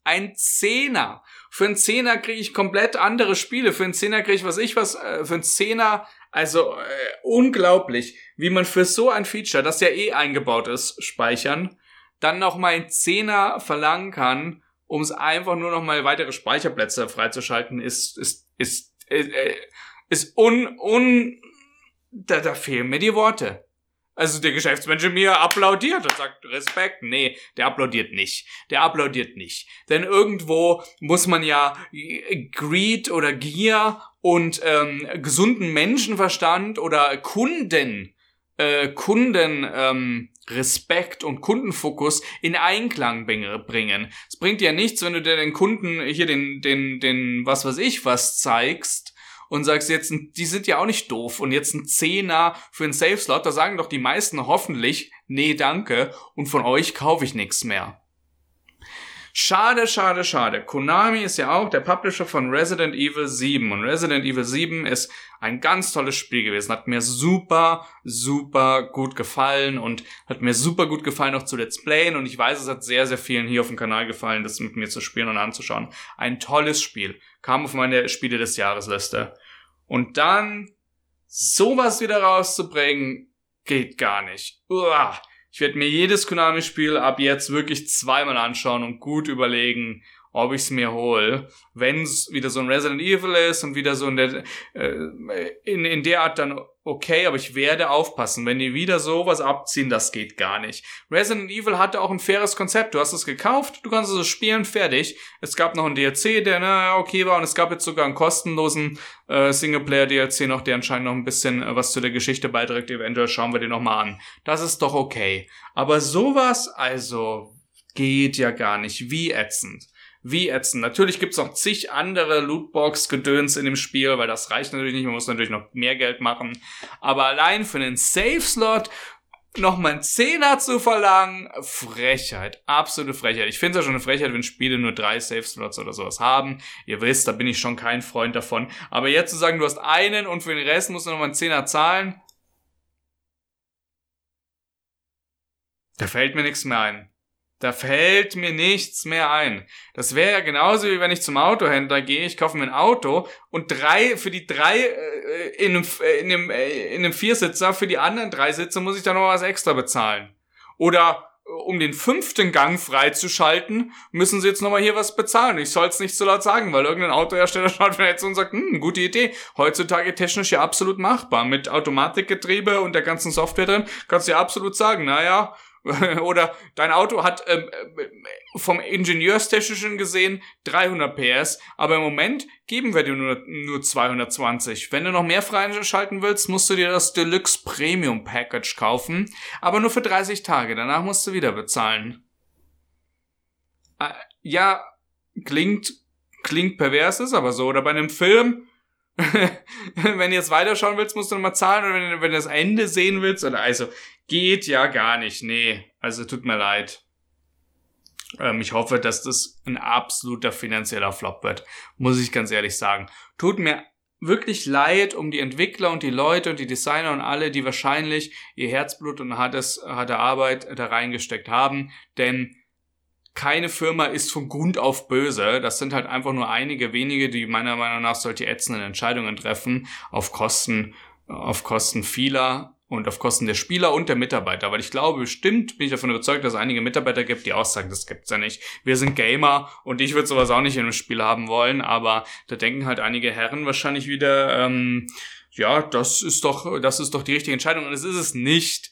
Ein Zehner. Für einen Zehner kriege ich komplett andere Spiele. Für einen Zehner kriege ich was ich was. Äh, für einen Zehner, also äh, unglaublich, wie man für so ein Feature, das ja eh eingebaut ist, speichern, dann noch mal ein Zehner verlangen kann, um es einfach nur noch mal weitere Speicherplätze freizuschalten, ist ist ist ist, äh, ist un un da, da fehlen mir die Worte. Also der Geschäftsmensch in mir applaudiert und sagt Respekt. Nee, der applaudiert nicht. Der applaudiert nicht. Denn irgendwo muss man ja Greed oder Gier und ähm, gesunden Menschenverstand oder Kunden, äh, Kunden ähm, Respekt und Kundenfokus in Einklang bringen. Es bringt ja nichts, wenn du dir den Kunden hier den, den, den, was weiß ich, was zeigst und sagst jetzt, die sind ja auch nicht doof und jetzt ein Zehner für einen Safe-Slot, da sagen doch die meisten hoffentlich, nee, danke und von euch kaufe ich nichts mehr. Schade, schade, schade. Konami ist ja auch der Publisher von Resident Evil 7 und Resident Evil 7 ist ein ganz tolles Spiel gewesen. Hat mir super, super gut gefallen und hat mir super gut gefallen auch zu Let's Playen und ich weiß, es hat sehr, sehr vielen hier auf dem Kanal gefallen, das mit mir zu spielen und anzuschauen. Ein tolles Spiel. Kam auf meine Spiele des Jahresliste. Und dann sowas wieder rauszubringen, geht gar nicht. Uah. Ich werde mir jedes Konami-Spiel ab jetzt wirklich zweimal anschauen und gut überlegen, ob ich es mir hole. Wenn es wieder so ein Resident Evil ist und wieder so in der, äh, in, in der Art dann okay, aber ich werde aufpassen. Wenn die wieder sowas abziehen, das geht gar nicht. Resident Evil hatte auch ein faires Konzept. Du hast es gekauft, du kannst es spielen, fertig. Es gab noch einen DLC, der na, okay war und es gab jetzt sogar einen kostenlosen äh, Singleplayer-DLC noch, der anscheinend noch ein bisschen äh, was zu der Geschichte beiträgt. Eventuell schauen wir den nochmal an. Das ist doch okay. Aber sowas, also, geht ja gar nicht. Wie ätzend wie ätzend. Natürlich gibt's noch zig andere Lootbox-Gedöns in dem Spiel, weil das reicht natürlich nicht. Man muss natürlich noch mehr Geld machen. Aber allein für einen Safe-Slot noch mal einen Zehner zu verlangen, Frechheit, absolute Frechheit. Ich finde es ja schon eine Frechheit, wenn Spiele nur drei Safe-Slots oder sowas haben. Ihr wisst, da bin ich schon kein Freund davon. Aber jetzt zu sagen, du hast einen und für den Rest musst du noch mal einen Zehner zahlen, da fällt mir nichts mehr ein. Da fällt mir nichts mehr ein. Das wäre ja genauso wie wenn ich zum Autohändler gehe, ich kaufe mir ein Auto und drei für die drei äh, in einem äh, in einem äh, in einem Viersitzer für die anderen drei Sitze muss ich dann noch was extra bezahlen. Oder äh, um den fünften Gang freizuschalten, müssen sie jetzt nochmal hier was bezahlen. Ich soll es nicht so laut sagen, weil irgendein Autohersteller (laughs) schaut mir jetzt und sagt, hm, gute Idee. Heutzutage technisch ja absolut machbar. Mit Automatikgetriebe und der ganzen Software drin kannst du ja absolut sagen, naja, (laughs) Oder dein Auto hat ähm, äh, vom Ingenieurstechnischen gesehen 300 PS, aber im Moment geben wir dir nur, nur 220. Wenn du noch mehr freischalten willst, musst du dir das Deluxe Premium Package kaufen, aber nur für 30 Tage. Danach musst du wieder bezahlen. Äh, ja, klingt, klingt pervers, ist aber so. Oder bei einem Film, (laughs) wenn du jetzt weiterschauen willst, musst du nochmal zahlen. Oder wenn, wenn du das Ende sehen willst, oder also, geht ja gar nicht. Nee, also tut mir leid. Ähm, ich hoffe, dass das ein absoluter finanzieller Flop wird. Muss ich ganz ehrlich sagen. Tut mir wirklich leid um die Entwickler und die Leute und die Designer und alle, die wahrscheinlich ihr Herzblut und hartes, harte Arbeit da reingesteckt haben, denn keine Firma ist von Grund auf böse. Das sind halt einfach nur einige wenige, die meiner Meinung nach solche ätzenden Entscheidungen treffen auf Kosten, auf Kosten vieler und auf Kosten der Spieler und der Mitarbeiter. Weil ich glaube, bestimmt bin ich davon überzeugt, dass es einige Mitarbeiter gibt, die auch sagen, das gibt's ja nicht. Wir sind Gamer und ich würde sowas auch nicht in einem Spiel haben wollen, aber da denken halt einige Herren wahrscheinlich wieder, ähm, ja, das ist doch, das ist doch die richtige Entscheidung und es ist es nicht.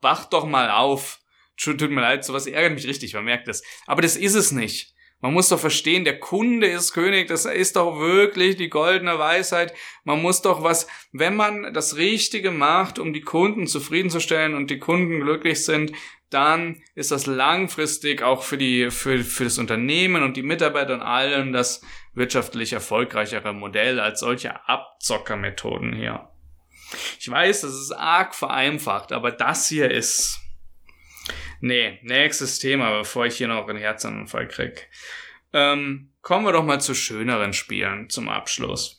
Wacht doch mal auf tut mir leid, sowas ärgert mich richtig, man merkt das. Aber das ist es nicht. Man muss doch verstehen, der Kunde ist König, das ist doch wirklich die goldene Weisheit. Man muss doch was, wenn man das Richtige macht, um die Kunden zufriedenzustellen und die Kunden glücklich sind, dann ist das langfristig auch für die, für, für das Unternehmen und die Mitarbeiter und allen das wirtschaftlich erfolgreichere Modell als solche Abzockermethoden hier. Ich weiß, das ist arg vereinfacht, aber das hier ist, Nee, nächstes Thema, bevor ich hier noch einen Herzanfall krieg. Ähm, kommen wir doch mal zu schöneren Spielen zum Abschluss.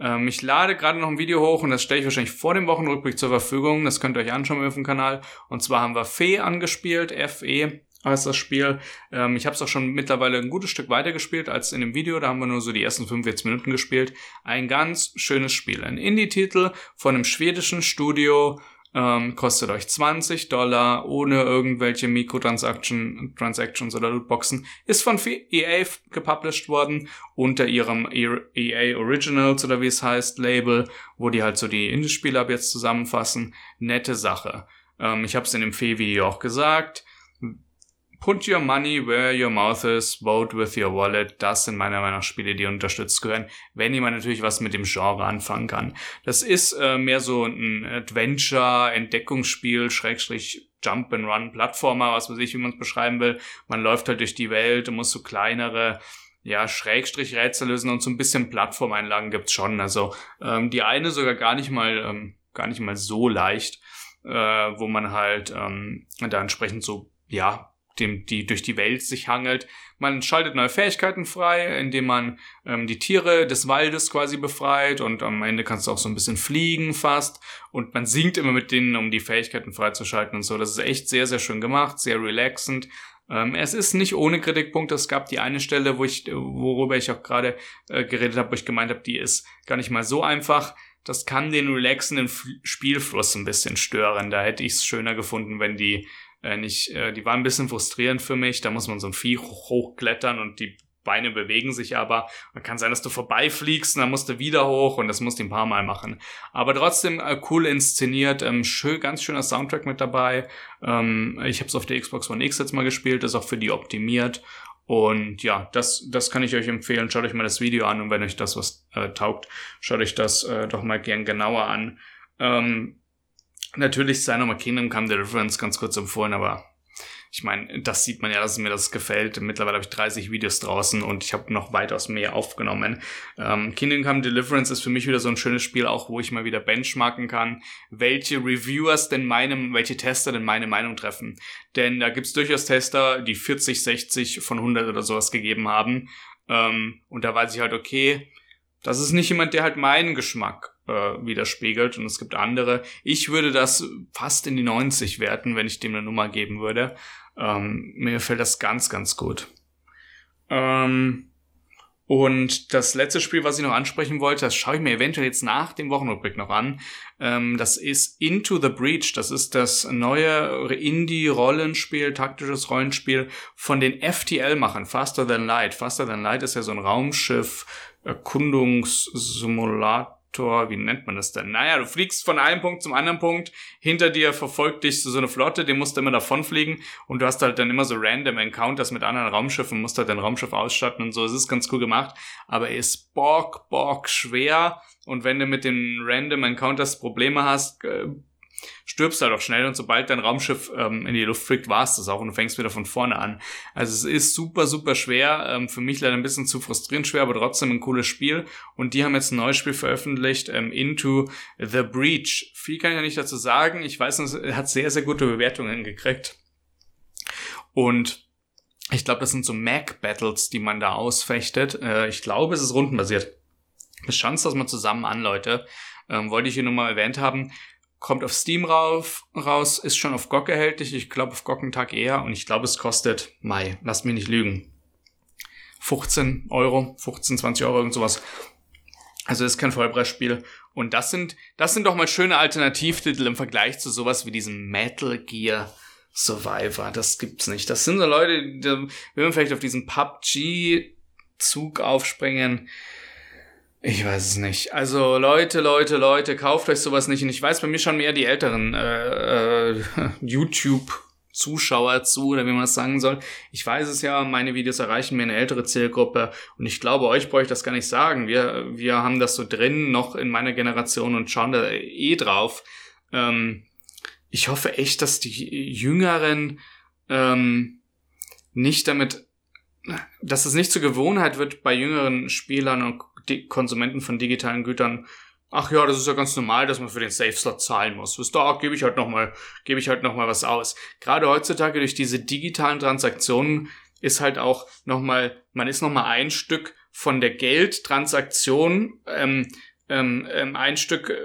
Ähm, ich lade gerade noch ein Video hoch und das stelle ich wahrscheinlich vor dem Wochenrückblick zur Verfügung. Das könnt ihr euch anschauen auf dem Kanal. Und zwar haben wir Fee angespielt, FE heißt das Spiel. Ähm, ich habe es auch schon mittlerweile ein gutes Stück weiter gespielt als in dem Video. Da haben wir nur so die ersten 45 Minuten gespielt. Ein ganz schönes Spiel. Ein Indie-Titel von einem schwedischen Studio ähm, kostet euch 20 Dollar ohne irgendwelche Mikrotransactions Transactions oder Lootboxen. Ist von EA gepublished worden unter ihrem EA e Originals oder wie es heißt Label, wo die halt so die Indie-Spiele ab jetzt zusammenfassen. Nette Sache. Ähm, ich habe es in dem Fee-Video auch gesagt. Put your money where your mouth is, vote with your wallet. Das sind meiner Meinung nach Spiele, die unterstützt gehören, wenn jemand natürlich was mit dem Genre anfangen kann. Das ist äh, mehr so ein Adventure, Entdeckungsspiel, Schrägstrich Jump and Run, Plattformer, was weiß ich, wie man es beschreiben will. Man läuft halt durch die Welt und muss so kleinere ja, Schrägstrich Rätsel lösen und so ein bisschen Plattformeinlagen gibt's schon. Also ähm, die eine sogar gar nicht mal, ähm, gar nicht mal so leicht, äh, wo man halt ähm, da entsprechend so, ja, dem, die durch die Welt sich hangelt. Man schaltet neue Fähigkeiten frei, indem man ähm, die Tiere des Waldes quasi befreit und am Ende kannst du auch so ein bisschen fliegen fast und man singt immer mit denen, um die Fähigkeiten freizuschalten und so. Das ist echt sehr, sehr schön gemacht, sehr relaxend. Ähm, es ist nicht ohne Kritikpunkt. Es gab die eine Stelle, wo ich, worüber ich auch gerade äh, geredet habe, wo ich gemeint habe, die ist gar nicht mal so einfach. Das kann den relaxenden Spielfluss ein bisschen stören. Da hätte ich es schöner gefunden, wenn die äh, nicht, äh, die waren ein bisschen frustrierend für mich. Da muss man so ein Vieh hochklettern und die Beine bewegen sich aber. Und kann sein, dass du vorbeifliegst und dann musst du wieder hoch und das musst du ein paar Mal machen. Aber trotzdem äh, cool inszeniert, ähm, schön, ganz schöner Soundtrack mit dabei. Ähm, ich habe es auf der Xbox One X jetzt mal gespielt, ist auch für die optimiert. Und ja, das, das kann ich euch empfehlen. Schaut euch mal das Video an und wenn euch das was äh, taugt, schaut euch das äh, doch mal gern genauer an. Ähm, Natürlich sei nochmal Kingdom Come Deliverance ganz kurz empfohlen, aber ich meine, das sieht man ja, dass mir das gefällt. Mittlerweile habe ich 30 Videos draußen und ich habe noch weitaus mehr aufgenommen. Ähm, Kingdom Come Deliverance ist für mich wieder so ein schönes Spiel, auch wo ich mal wieder benchmarken kann, welche Reviewers denn meine, welche Tester denn meine Meinung treffen. Denn da gibt's durchaus Tester, die 40, 60 von 100 oder sowas gegeben haben. Ähm, und da weiß ich halt, okay, das ist nicht jemand, der halt meinen Geschmack äh, widerspiegelt und es gibt andere. Ich würde das fast in die 90 werten, wenn ich dem eine Nummer geben würde. Ähm, mir fällt das ganz, ganz gut. Ähm, und das letzte Spiel, was ich noch ansprechen wollte, das schaue ich mir eventuell jetzt nach dem Wochenrückblick noch an. Ähm, das ist Into the Breach. Das ist das neue Indie-Rollenspiel, taktisches Rollenspiel von den FTL-Machern, Faster Than Light. Faster Than Light ist ja so ein Raumschiff, Erkundungssimulator wie nennt man das denn? Naja, du fliegst von einem Punkt zum anderen Punkt, hinter dir verfolgt dich so eine Flotte, die musst du immer davonfliegen und du hast halt dann immer so random Encounters mit anderen Raumschiffen, musst halt dein Raumschiff ausstatten und so. Es ist ganz cool gemacht, aber er ist bock, bock schwer und wenn du mit den random Encounters Probleme hast, äh, stirbst halt auch schnell und sobald dein Raumschiff ähm, in die Luft fliegt, war es das auch und du fängst wieder von vorne an. Also es ist super, super schwer. Ähm, für mich leider ein bisschen zu frustrierend schwer, aber trotzdem ein cooles Spiel. Und die haben jetzt ein neues Spiel veröffentlicht, ähm, Into the Breach. Viel kann ich ja nicht dazu sagen. Ich weiß, es hat sehr, sehr gute Bewertungen gekriegt. Und ich glaube, das sind so Mac-Battles, die man da ausfechtet. Äh, ich glaube, es ist rundenbasiert. Das schauen das mal zusammen an, Leute. Ähm, wollte ich hier nur mal erwähnt haben kommt auf Steam rauf, raus, ist schon auf GOG erhältlich. Ich glaube auf GOG einen Tag eher und ich glaube es kostet, Mai, lasst mich nicht lügen, 15 Euro, 15, 20 Euro, irgend sowas. Also ist kein Vollpreisspiel. Und das sind, das sind doch mal schöne Alternativtitel im Vergleich zu sowas wie diesem Metal Gear Survivor. Das gibt's nicht. Das sind so Leute, die, wenn wir vielleicht auf diesen PUBG Zug aufspringen, ich weiß es nicht. Also Leute, Leute, Leute, kauft euch sowas nicht. Und ich weiß bei mir schon mehr die älteren äh, äh, (laughs) YouTube-Zuschauer zu, oder wie man das sagen soll. Ich weiß es ja, meine Videos erreichen mir eine ältere Zielgruppe. Und ich glaube, euch brauche ich das gar nicht sagen. Wir, wir haben das so drin, noch in meiner Generation und schauen da eh drauf. Ähm, ich hoffe echt, dass die Jüngeren ähm, nicht damit dass es nicht zur Gewohnheit wird bei jüngeren Spielern und Konsumenten von digitalen Gütern, ach ja, das ist ja ganz normal, dass man für den Safe Slot zahlen muss. Bis da gebe ich halt noch mal, gebe ich halt noch mal was aus. Gerade heutzutage durch diese digitalen Transaktionen ist halt auch noch mal, man ist noch mal ein Stück von der Geldtransaktion ähm, ähm, ähm, ein Stück äh,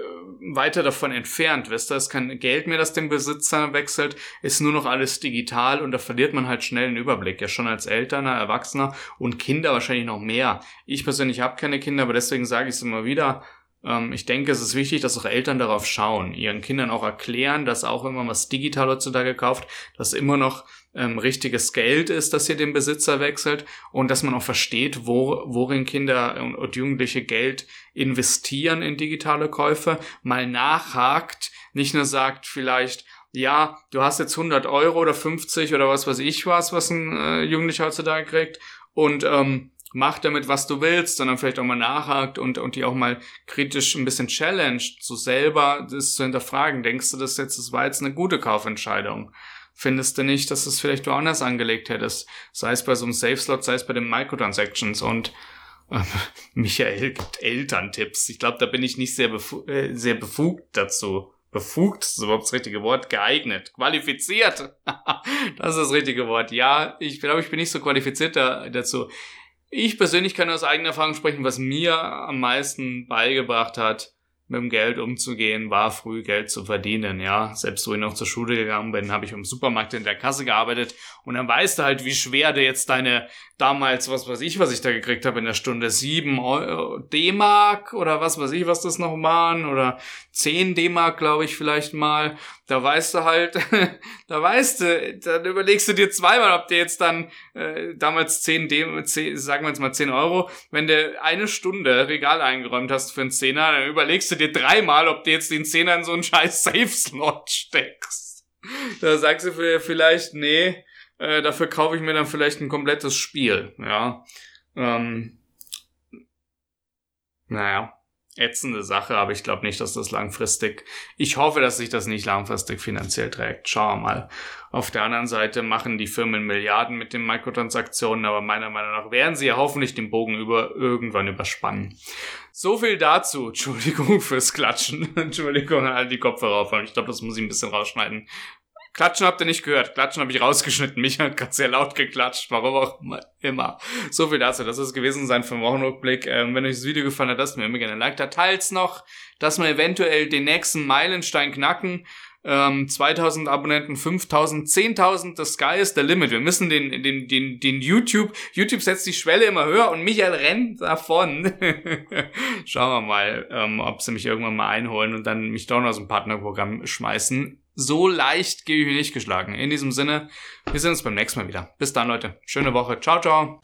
weiter davon entfernt. Wisst ihr, ist kein Geld mehr, das den Besitzer wechselt, ist nur noch alles digital und da verliert man halt schnell den Überblick. Ja, schon als Elterner, Erwachsener und Kinder wahrscheinlich noch mehr. Ich persönlich habe keine Kinder, aber deswegen sage ich es immer wieder. Ähm, ich denke, es ist wichtig, dass auch Eltern darauf schauen, ihren Kindern auch erklären, dass auch man was digital heutzutage kauft, dass immer noch ähm, richtiges Geld ist, das hier den Besitzer wechselt und dass man auch versteht, wo, worin Kinder und Jugendliche Geld investieren in digitale Käufe, mal nachhakt, nicht nur sagt vielleicht, ja, du hast jetzt 100 Euro oder 50 oder was weiß ich was, was ein äh, Jugendlicher heutzutage kriegt und ähm, mach damit, was du willst, sondern vielleicht auch mal nachhakt und, und die auch mal kritisch ein bisschen challenged, so selber das zu hinterfragen. Denkst du, das jetzt, das war jetzt eine gute Kaufentscheidung? Findest du nicht, dass es vielleicht woanders angelegt hättest. Sei es bei so einem Safe-Slot, sei es bei den Microtransactions und äh, (laughs) Michael gibt Elterntipps. Ich glaube, da bin ich nicht sehr, befu äh, sehr befugt dazu. Befugt, ist überhaupt das richtige Wort, geeignet, qualifiziert. (laughs) das ist das richtige Wort. Ja, ich glaube, ich bin nicht so qualifiziert da, dazu. Ich persönlich kann aus eigener Erfahrung sprechen, was mir am meisten beigebracht hat, mit dem Geld umzugehen, war früh Geld zu verdienen, ja. Selbst wo ich noch zur Schule gegangen bin, habe ich im Supermarkt in der Kasse gearbeitet und dann weißt du halt, wie schwer du jetzt deine damals, was weiß ich, was ich da gekriegt habe in der Stunde, sieben D-Mark oder was weiß ich, was das noch waren oder zehn D-Mark, glaube ich, vielleicht mal. Da weißt du halt, (laughs) da weißt du, dann überlegst du dir zweimal, ob dir jetzt dann äh, damals zehn D, 10, sagen wir jetzt mal zehn Euro, wenn du eine Stunde Regal eingeräumt hast für einen Zehner, dann überlegst du dir dreimal, ob du jetzt den Zehner in so einen scheiß Safe-Slot steckst. Da sagst du vielleicht, nee, äh, dafür kaufe ich mir dann vielleicht ein komplettes Spiel, ja. Ähm, naja, ätzende Sache, aber ich glaube nicht, dass das langfristig, ich hoffe, dass sich das nicht langfristig finanziell trägt. Schauen wir mal. Auf der anderen Seite machen die Firmen Milliarden mit den Mikrotransaktionen, aber meiner Meinung nach werden sie ja hoffentlich den Bogen über irgendwann überspannen. So viel dazu. Entschuldigung (laughs) fürs Klatschen. Entschuldigung an all die Kopfhörer aufhören. Ich glaube, das muss ich ein bisschen rausschneiden. Klatschen habt ihr nicht gehört. Klatschen habe ich rausgeschnitten. Mich hat gerade sehr laut geklatscht. Warum auch immer. So viel dazu. Das ist gewesen sein für den Wochenrückblick. Ähm, wenn euch das Video gefallen hat, lasst mir immer gerne ein Like da. Teilt's noch, dass wir eventuell den nächsten Meilenstein knacken. Ähm, 2000 Abonnenten, 5000, 10.000, das Sky ist der Limit. Wir müssen den, den, den, den YouTube, YouTube setzt die Schwelle immer höher und Michael rennt davon. (laughs) Schauen wir mal, ähm, ob sie mich irgendwann mal einholen und dann mich doch noch aus dem Partnerprogramm schmeißen so leicht gebe ich nicht geschlagen. In diesem Sinne, wir sehen uns beim nächsten Mal wieder. Bis dann, Leute. Schöne Woche. Ciao, ciao.